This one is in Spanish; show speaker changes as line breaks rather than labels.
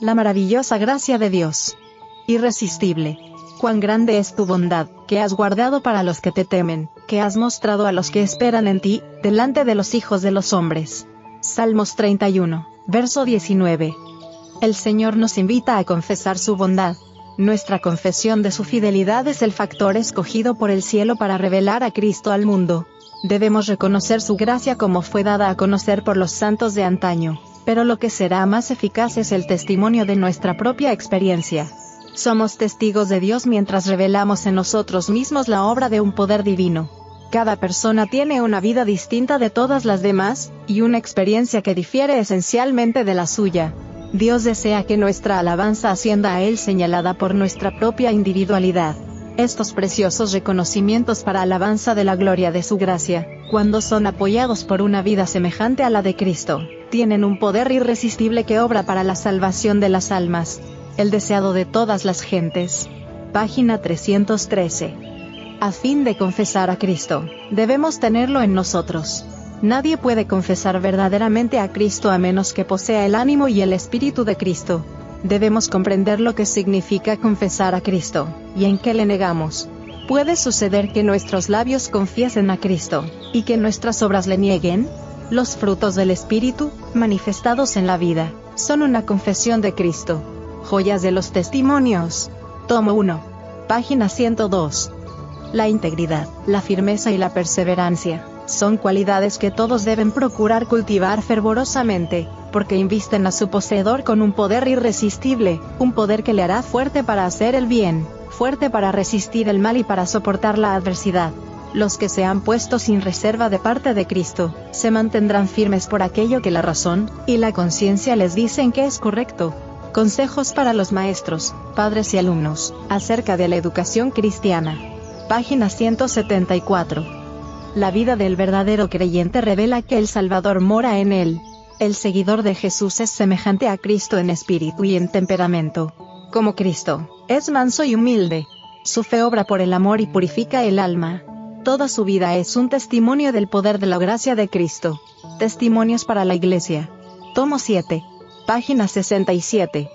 La maravillosa gracia de Dios. Irresistible. Cuán grande es tu bondad, que has guardado para los que te temen, que has mostrado a los que esperan en ti, delante de los hijos de los hombres. Salmos 31, verso 19. El Señor nos invita a confesar su bondad. Nuestra confesión de su fidelidad es el factor escogido por el cielo para revelar a Cristo al mundo. Debemos reconocer su gracia como fue dada a conocer por los santos de antaño, pero lo que será más eficaz es el testimonio de nuestra propia experiencia. Somos testigos de Dios mientras revelamos en nosotros mismos la obra de un poder divino. Cada persona tiene una vida distinta de todas las demás, y una experiencia que difiere esencialmente de la suya. Dios desea que nuestra alabanza ascienda a Él señalada por nuestra propia individualidad. Estos preciosos reconocimientos para alabanza de la gloria de su gracia, cuando son apoyados por una vida semejante a la de Cristo, tienen un poder irresistible que obra para la salvación de las almas el deseado de todas las gentes. Página 313. A fin de confesar a Cristo, debemos tenerlo en nosotros. Nadie puede confesar verdaderamente a Cristo a menos que posea el ánimo y el espíritu de Cristo. Debemos comprender lo que significa confesar a Cristo, y en qué le negamos. ¿Puede suceder que nuestros labios confiesen a Cristo, y que nuestras obras le nieguen? Los frutos del Espíritu, manifestados en la vida, son una confesión de Cristo. Joyas de los Testimonios. Tomo 1. Página 102. La integridad, la firmeza y la perseverancia son cualidades que todos deben procurar cultivar fervorosamente, porque invisten a su poseedor con un poder irresistible, un poder que le hará fuerte para hacer el bien, fuerte para resistir el mal y para soportar la adversidad. Los que se han puesto sin reserva de parte de Cristo, se mantendrán firmes por aquello que la razón y la conciencia les dicen que es correcto, Consejos para los maestros, padres y alumnos, acerca de la educación cristiana. Página 174. La vida del verdadero creyente revela que el Salvador mora en él. El seguidor de Jesús es semejante a Cristo en espíritu y en temperamento. Como Cristo, es manso y humilde. Su fe obra por el amor y purifica el alma. Toda su vida es un testimonio del poder de la gracia de Cristo. Testimonios para la Iglesia. Tomo 7. Página 67.